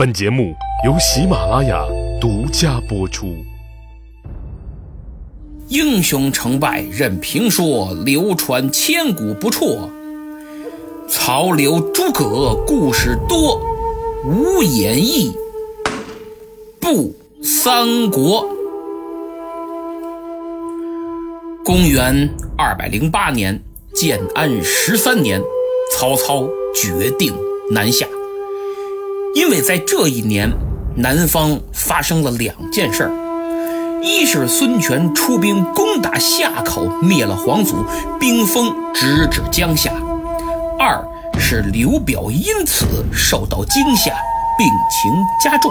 本节目由喜马拉雅独家播出。英雄成败任评说，流传千古不辍。曹刘诸葛故事多，无演义不三国。公元二百零八年，建安十三年，曹操决定南下。因为在这一年，南方发生了两件事儿：一是孙权出兵攻打夏口，灭了黄祖，兵锋直指江夏；二是刘表因此受到惊吓，病情加重。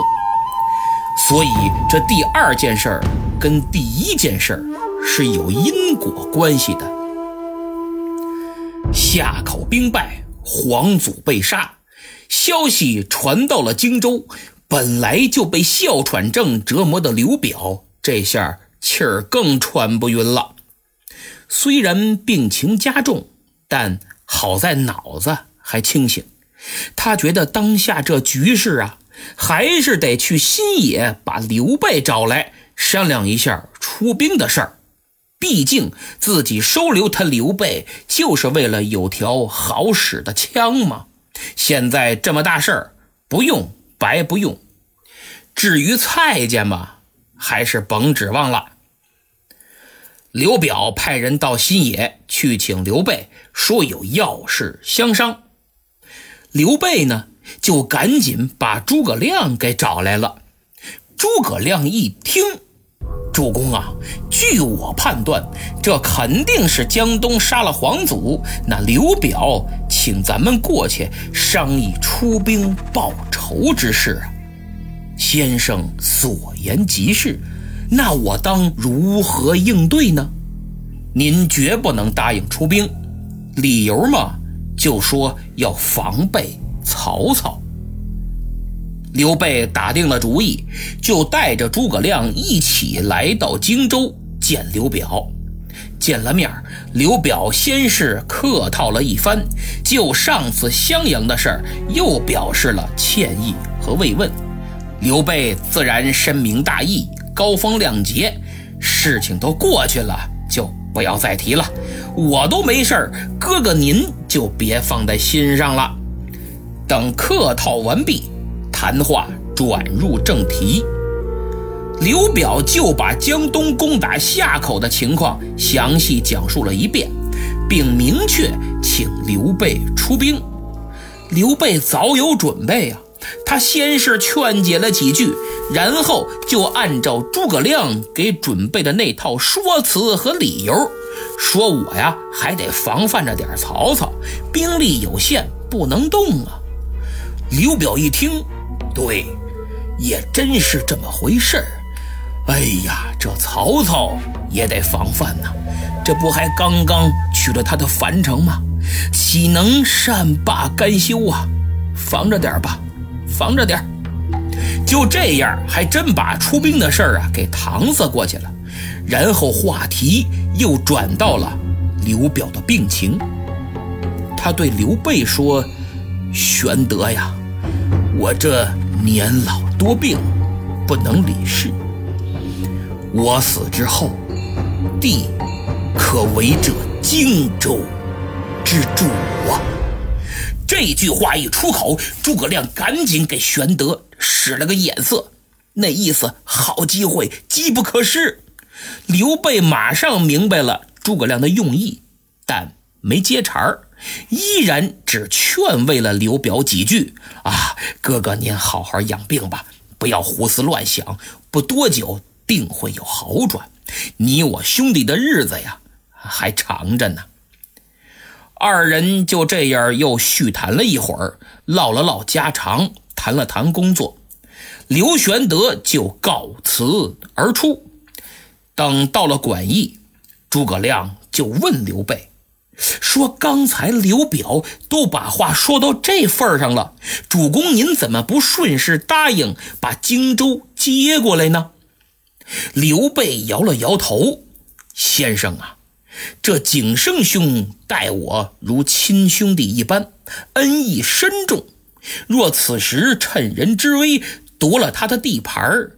所以，这第二件事儿跟第一件事儿是有因果关系的。夏口兵败，黄祖被杀。消息传到了荆州，本来就被哮喘症折磨的刘表，这下气儿更喘不匀了。虽然病情加重，但好在脑子还清醒。他觉得当下这局势啊，还是得去新野把刘备找来商量一下出兵的事儿。毕竟自己收留他刘备，就是为了有条好使的枪嘛。现在这么大事儿，不用白不用。至于蔡家嘛，还是甭指望了。刘表派人到新野去请刘备，说有要事相商。刘备呢，就赶紧把诸葛亮给找来了。诸葛亮一听。主公啊，据我判断，这肯定是江东杀了皇祖。那刘表请咱们过去商议出兵报仇之事啊。先生所言极是，那我当如何应对呢？您绝不能答应出兵，理由嘛，就说要防备曹操。刘备打定了主意，就带着诸葛亮一起来到荆州见刘表。见了面，刘表先是客套了一番，就上次襄阳的事儿又表示了歉意和慰问。刘备自然深明大义，高风亮节，事情都过去了，就不要再提了。我都没事儿，哥哥您就别放在心上了。等客套完毕。谈话转入正题，刘表就把江东攻打夏口的情况详细讲述了一遍，并明确请刘备出兵。刘备早有准备啊，他先是劝解了几句，然后就按照诸葛亮给准备的那套说辞和理由，说我呀还得防范着点曹操，兵力有限，不能动啊。刘表一听。对，也真是这么回事儿。哎呀，这曹操也得防范呐，这不还刚刚取了他的樊城吗？岂能善罢甘休啊？防着点吧，防着点就这样，还真把出兵的事儿啊给搪塞过去了。然后话题又转到了刘表的病情。他对刘备说：“玄德呀，我这……”年老多病，不能理事。我死之后，弟可为这荆州之主啊！这句话一出口，诸葛亮赶紧给玄德使了个眼色，那意思好机会，机不可失。刘备马上明白了诸葛亮的用意，但没接茬儿。依然只劝慰了刘表几句啊，哥哥您好好养病吧，不要胡思乱想，不多久定会有好转。你我兄弟的日子呀，还长着呢。二人就这样又叙谈了一会儿，唠了唠家常，谈了谈工作。刘玄德就告辞而出。等到了馆驿，诸葛亮就问刘备。说刚才刘表都把话说到这份上了，主公您怎么不顺势答应把荆州接过来呢？刘备摇了摇头，先生啊，这景圣兄待我如亲兄弟一般，恩义深重，若此时趁人之危夺了他的地盘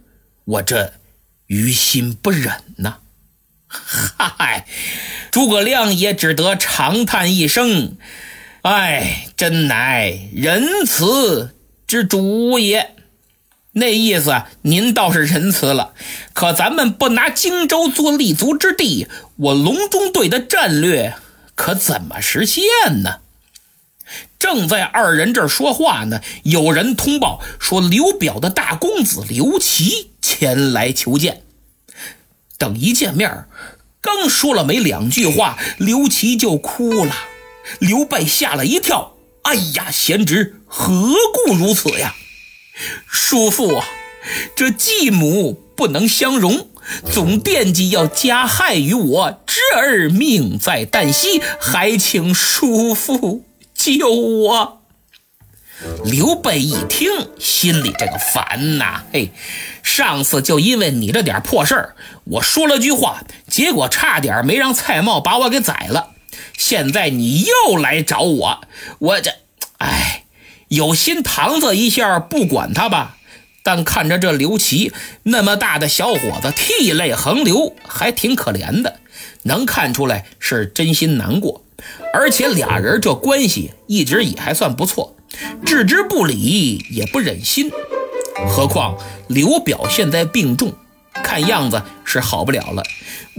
我这于心不忍呐。嗨，诸葛亮也只得长叹一声：“哎，真乃仁慈之主也。”那意思，您倒是仁慈了，可咱们不拿荆州做立足之地，我隆中队的战略可怎么实现呢？正在二人这儿说话呢，有人通报说刘表的大公子刘琦前来求见。等一见面，刚说了没两句话，刘琦就哭了。刘备吓了一跳：“哎呀，贤侄，何故如此呀？”叔父啊，这继母不能相容，总惦记要加害于我，侄儿命在旦夕，还请叔父救我。刘备一听，心里这个烦呐，嘿，上次就因为你这点破事儿，我说了句话，结果差点没让蔡瑁把我给宰了。现在你又来找我，我这，哎。有心搪塞一下，不管他吧。但看着这刘琦那么大的小伙子，涕泪横流，还挺可怜的，能看出来是真心难过。而且俩人这关系一直也还算不错，置之不理也不忍心。何况刘表现在病重，看样子是好不了了。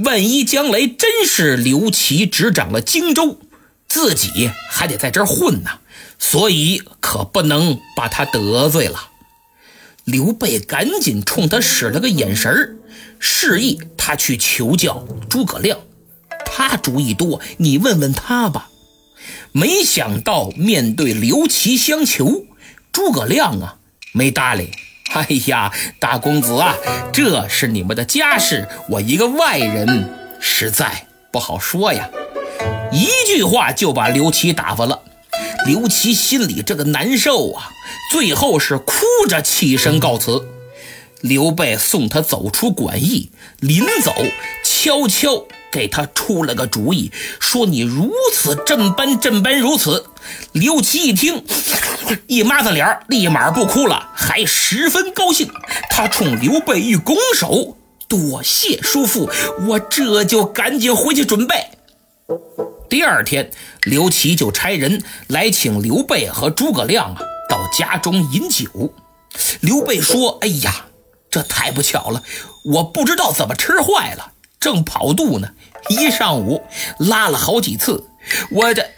万一将来真是刘琦执掌了荆州，自己还得在这儿混呢。所以可不能把他得罪了。刘备赶紧冲他使了个眼神示意他去求教诸葛亮。他主意多，你问问他吧。没想到面对刘琦相求，诸葛亮啊没搭理。哎呀，大公子啊，这是你们的家事，我一个外人实在不好说呀。一句话就把刘琦打发了。刘琦心里这个难受啊，最后是哭着起身告辞。刘备送他走出馆驿，临走悄悄给他出了个主意，说：“你如此这般这般如此。”刘琦一听，一抹子脸，立马不哭了，还十分高兴。他冲刘备一拱手：“多谢叔父，我这就赶紧回去准备。”第二天，刘琦就差人来请刘备和诸葛亮啊到家中饮酒。刘备说：“哎呀，这太不巧了，我不知道怎么吃坏了，正跑肚呢，一上午拉了好几次，我这，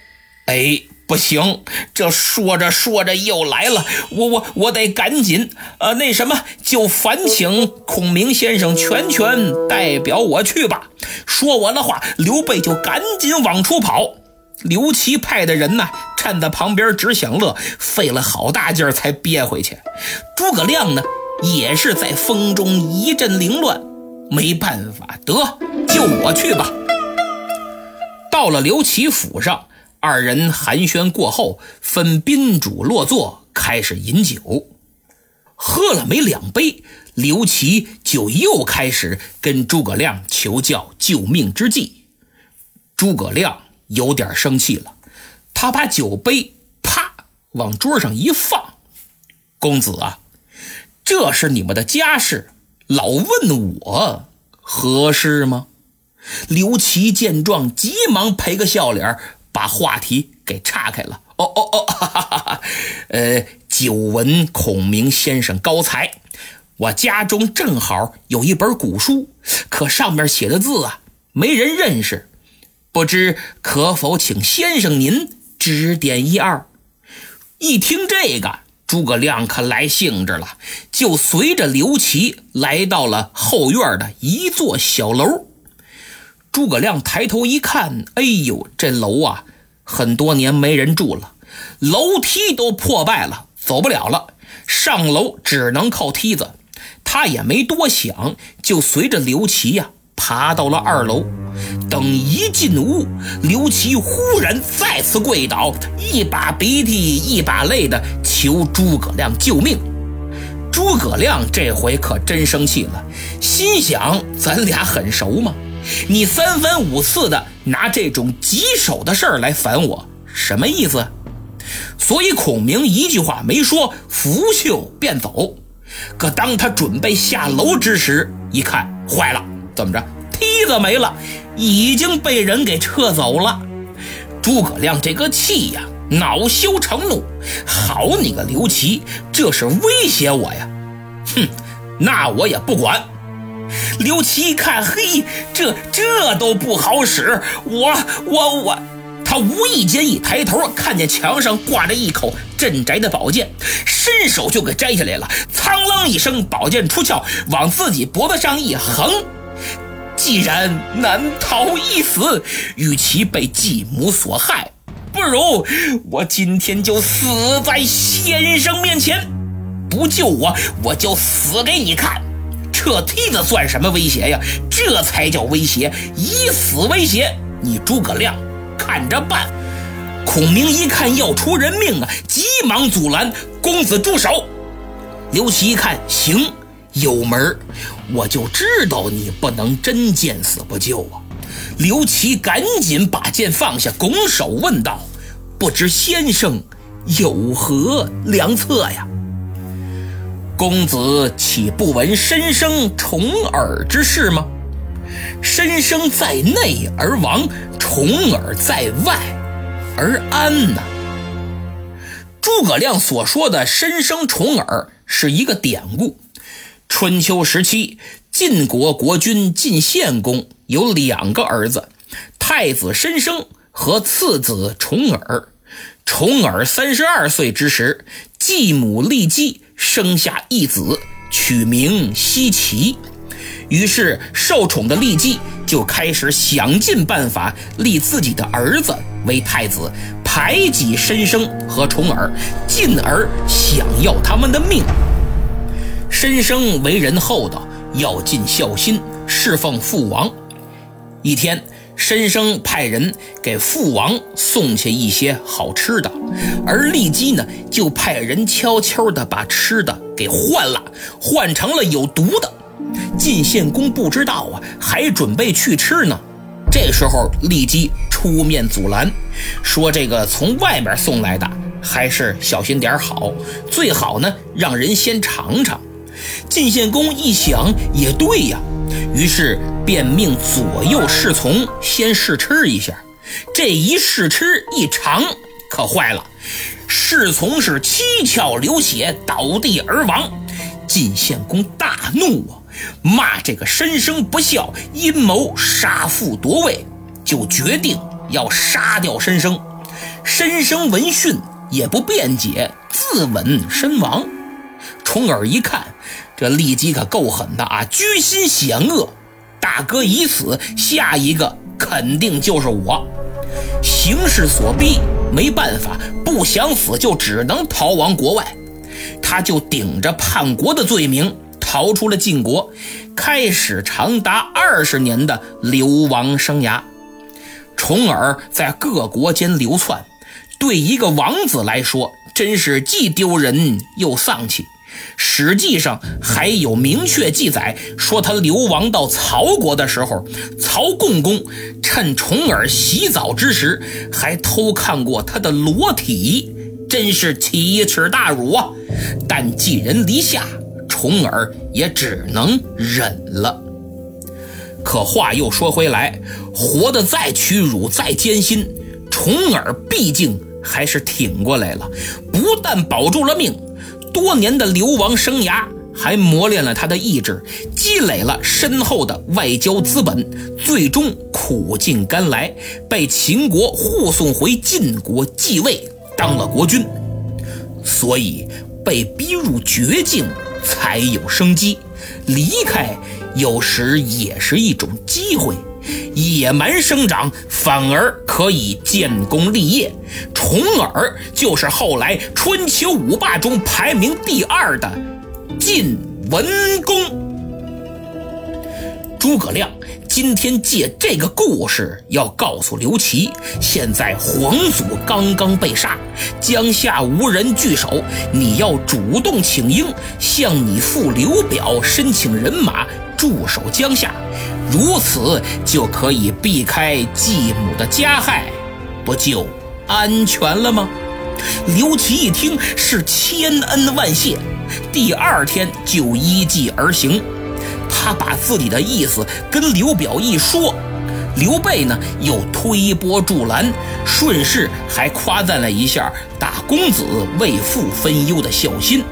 哎。”不行，这说着说着又来了，我我我得赶紧，呃，那什么，就烦请孔明先生全权代表我去吧。说完了话，刘备就赶紧往出跑。刘琦派的人呢，站在旁边只想乐，费了好大劲儿才憋回去。诸葛亮呢，也是在风中一阵凌乱，没办法，得就我去吧。到了刘琦府上。二人寒暄过后，分宾主落座，开始饮酒。喝了没两杯，刘琦就又开始跟诸葛亮求教救命之计。诸葛亮有点生气了，他把酒杯啪往桌上一放：“公子啊，这是你们的家事，老问我合适吗？”刘琦见状，急忙赔个笑脸。把话题给岔开了。哦哦哦，哈哈哈呃，久闻孔明先生高才，我家中正好有一本古书，可上面写的字啊，没人认识，不知可否请先生您指点一二？一听这个，诸葛亮可来兴致了，就随着刘琦来到了后院的一座小楼。诸葛亮抬头一看，哎呦，这楼啊，很多年没人住了，楼梯都破败了，走不了了，上楼只能靠梯子。他也没多想，就随着刘琦呀爬到了二楼。等一进屋，刘琦忽然再次跪倒，一把鼻涕一把泪的求诸葛亮救命。诸葛亮这回可真生气了，心想：咱俩很熟吗？你三番五次的拿这种棘手的事儿来烦我，什么意思？所以孔明一句话没说，拂袖便走。可当他准备下楼之时，一看坏了，怎么着？梯子没了，已经被人给撤走了。诸葛亮这个气呀，恼羞成怒，好你个刘琦，这是威胁我呀！哼，那我也不管。刘琦一看，嘿，这这都不好使，我我我。他无意间一抬头，看见墙上挂着一口镇宅的宝剑，伸手就给摘下来了。苍啷一声，宝剑出鞘，往自己脖子上一横。既然难逃一死，与其被继母所害，不如我今天就死在先生面前。不救我，我就死给你看。撤梯子算什么威胁呀？这才叫威胁，以死威胁你，诸葛亮。看着办！孔明一看要出人命啊，急忙阻拦：“公子住手！”刘琦一看，行，有门我就知道你不能真见死不救啊！刘琦赶紧把剑放下，拱手问道：“不知先生有何良策呀？”公子岂不闻申生重耳之事吗？申生在内而亡，重耳在外而安呢。诸葛亮所说的申生重耳是一个典故。春秋时期，晋国国君晋献公有两个儿子，太子申生和次子重耳。重耳三十二岁之时，继母骊姬生下一子，取名奚齐。于是，受宠的骊姬就开始想尽办法立自己的儿子为太子，排挤申生和重耳，进而想要他们的命。申生为人厚道，要尽孝心，侍奉父王。一天，申生派人给父王送去一些好吃的，而骊姬呢，就派人悄悄地把吃的给换了，换成了有毒的。晋献公不知道啊，还准备去吃呢。这时候，骊姬出面阻拦，说：“这个从外面送来的，还是小心点好。最好呢，让人先尝尝。”晋献公一想，也对呀，于是便命左右侍从先试吃一下。这一试吃一尝，可坏了，侍从是七窍流血，倒地而亡。晋献公大怒啊！骂这个申生不孝，阴谋杀父夺位，就决定要杀掉申生。申生闻讯也不辩解，自刎身亡。重耳一看，这骊姬可够狠的啊，居心险恶。大哥已死，下一个肯定就是我。形势所逼，没办法，不想死就只能逃亡国外。他就顶着叛国的罪名。逃出了晋国，开始长达二十年的流亡生涯。重耳在各国间流窜，对一个王子来说，真是既丢人又丧气。史记上还有明确记载，说他流亡到曹国的时候，曹共公趁重耳洗澡之时，还偷看过他的裸体，真是奇耻大辱啊！但寄人篱下。重耳也只能忍了。可话又说回来，活得再屈辱、再艰辛，重耳毕竟还是挺过来了。不但保住了命，多年的流亡生涯还磨练了他的意志，积累了深厚的外交资本，最终苦尽甘来，被秦国护送回晋国继位，当了国君。所以被逼入绝境。才有生机，离开有时也是一种机会。野蛮生长反而可以建功立业。重耳就是后来春秋五霸中排名第二的晋文公。诸葛亮。今天借这个故事要告诉刘琦，现在皇祖刚刚被杀，江夏无人据守，你要主动请缨，向你父刘表申请人马驻守江夏，如此就可以避开继母的加害，不就安全了吗？刘琦一听是千恩万谢，第二天就依计而行。他把自己的意思跟刘表一说，刘备呢又推波助澜，顺势还夸赞了一下大公子为父分忧的孝心。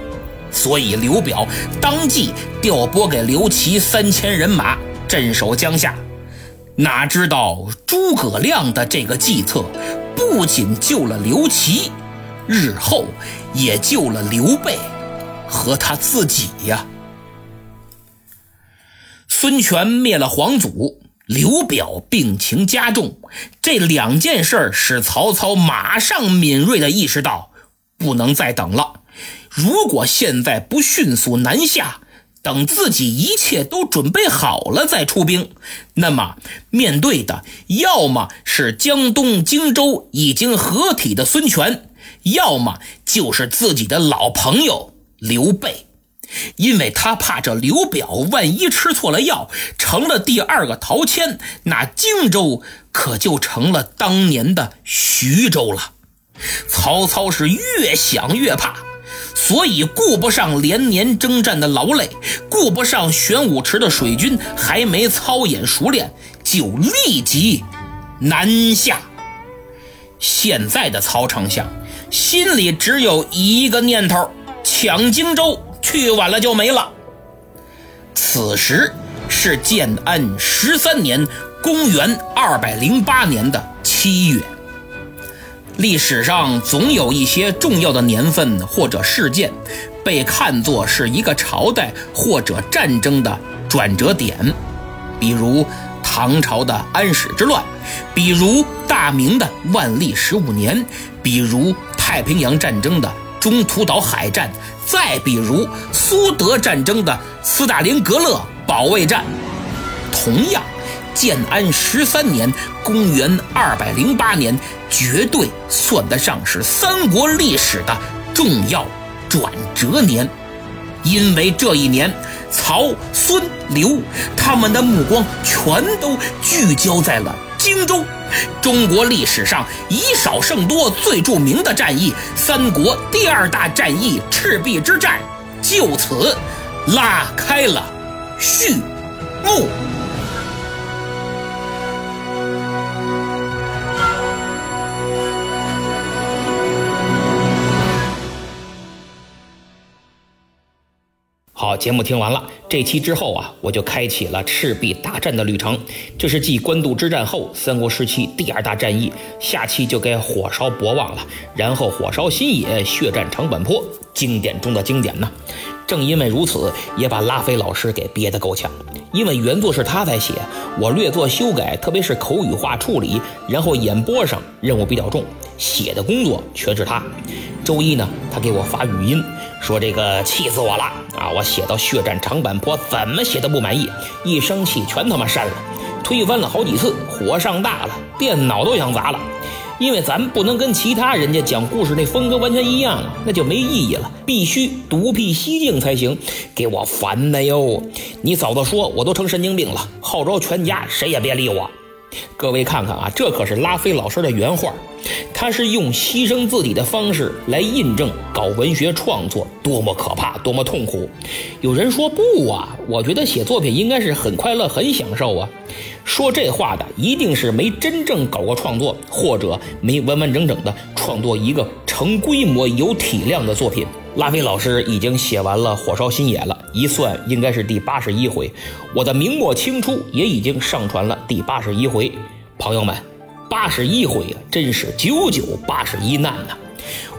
所以刘表当即调拨给刘琦三千人马镇守江夏。哪知道诸葛亮的这个计策，不仅救了刘琦，日后也救了刘备和他自己呀。孙权灭了皇祖，刘表病情加重，这两件事使曹操马上敏锐地意识到，不能再等了。如果现在不迅速南下，等自己一切都准备好了再出兵，那么面对的要么是江东荆州已经合体的孙权，要么就是自己的老朋友刘备，因为他怕这刘表万一吃错了药，成了第二个陶谦，那荆州可就成了当年的徐州了。曹操是越想越怕。所以顾不上连年征战的劳累，顾不上玄武池的水军还没操演熟练，就立即南下。现在的曹丞相心里只有一个念头：抢荆州，去晚了就没了。此时是建安十三年，公元二百零八年的七月。历史上总有一些重要的年份或者事件，被看作是一个朝代或者战争的转折点，比如唐朝的安史之乱，比如大明的万历十五年，比如太平洋战争的中途岛海战，再比如苏德战争的斯大林格勒保卫战。同样。建安十三年，公元二百零八年，绝对算得上是三国历史的重要转折年，因为这一年，曹、孙、刘他们的目光全都聚焦在了荆州。中国历史上以少胜多最著名的战役——三国第二大战役赤壁之战，就此拉开了序幕。节目听完了，这期之后啊，我就开启了赤壁大战的旅程。这是继官渡之战后三国时期第二大战役，下期就该火烧博望了，然后火烧新野，血战长坂坡，经典中的经典呢。正因为如此，也把拉菲老师给憋得够呛。因为原作是他在写，我略作修改，特别是口语化处理，然后演播上任务比较重，写的工作全是他。周一呢，他给我发语音。说这个气死我了啊！我写到血战长坂坡，怎么写都不满意，一生气全他妈删了，推翻了好几次，火上大了，电脑都想砸了。因为咱不能跟其他人家讲故事那风格完全一样，那就没意义了，必须独辟蹊径才行，给我烦的哟！你早都说我都成神经病了，号召全家谁也别理我。各位看看啊，这可是拉菲老师的原话。他是用牺牲自己的方式来印证搞文学创作多么可怕，多么痛苦。有人说不啊，我觉得写作品应该是很快乐、很享受啊。说这话的一定是没真正搞过创作，或者没完完整整的创作一个成规模、有体量的作品。拉菲老师已经写完了《火烧新野》了，一算应该是第八十一回。我的明末清初也已经上传了第八十一回，朋友们。八十一回啊，真是九九八十一难呐！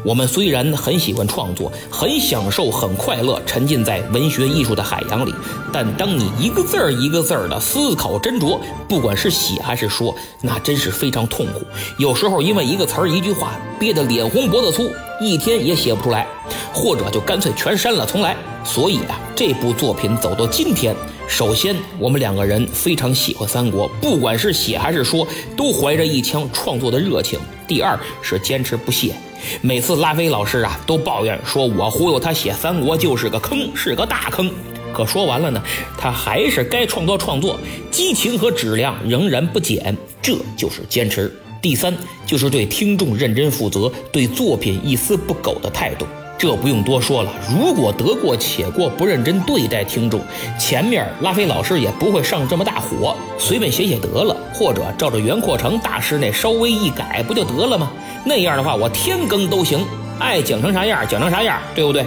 我们虽然很喜欢创作，很享受，很快乐，沉浸在文学艺术的海洋里，但当你一个字儿一个字儿的思考斟酌，不管是写还是说，那真是非常痛苦。有时候因为一个词儿、一句话，憋得脸红脖子粗，一天也写不出来，或者就干脆全删了重来。所以啊，这部作品走到今天。首先，我们两个人非常喜欢三国，不管是写还是说，都怀着一腔创作的热情。第二是坚持不懈。每次拉菲老师啊都抱怨说，我忽悠他写三国就是个坑，是个大坑。可说完了呢，他还是该创作创作，激情和质量仍然不减，这就是坚持。第三就是对听众认真负责，对作品一丝不苟的态度。这不用多说了，如果得过且过，不认真对待听众，前面拉菲老师也不会上这么大火，随便写写得了，或者照着袁阔成大师那稍微一改，不就得了吗？那样的话，我天更都行，爱讲成啥样讲成啥样，对不对？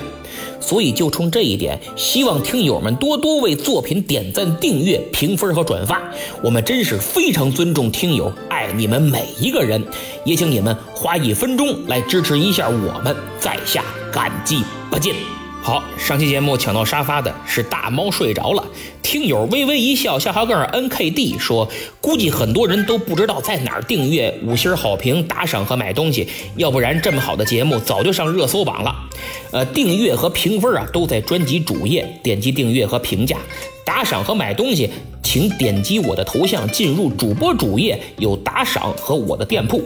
所以就冲这一点，希望听友们多多为作品点赞、订阅、评分和转发。我们真是非常尊重听友，你们每一个人，也请你们花一分钟来支持一下我们，在下感激不尽。好，上期节目抢到沙发的是大猫睡着了，听友微微一笑，下划杠 N K D 说，估计很多人都不知道在哪儿订阅、五星好评、打赏和买东西，要不然这么好的节目早就上热搜榜了。呃，订阅和评分啊都在专辑主页，点击订阅和评价，打赏和买东西，请点击我的头像进入主播主页，有打赏和我的店铺。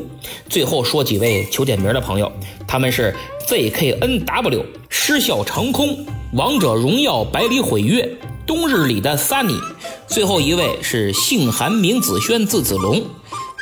最后说几位求点名的朋友，他们是 Z K N W。失笑长空，王者荣耀百里毁月，冬日里的 Sunny，最后一位是姓韩名子轩字子龙。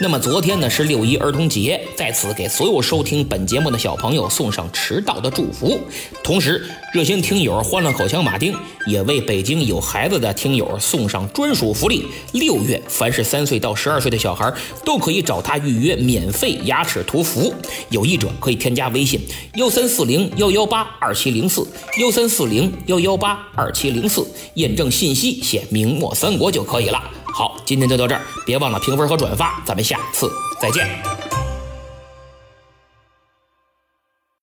那么昨天呢是六一儿童节，在此给所有收听本节目的小朋友送上迟到的祝福。同时，热心听友欢乐口腔马丁也为北京有孩子的听友送上专属福利：六月凡是三岁到十二岁的小孩都可以找他预约免费牙齿涂氟。有意者可以添加微信幺三四零幺幺八二七零四幺三四零幺幺八二七零四，验证信息写明末三国就可以了。好，今天就到这儿，别忘了评分和转发，咱们下次再见。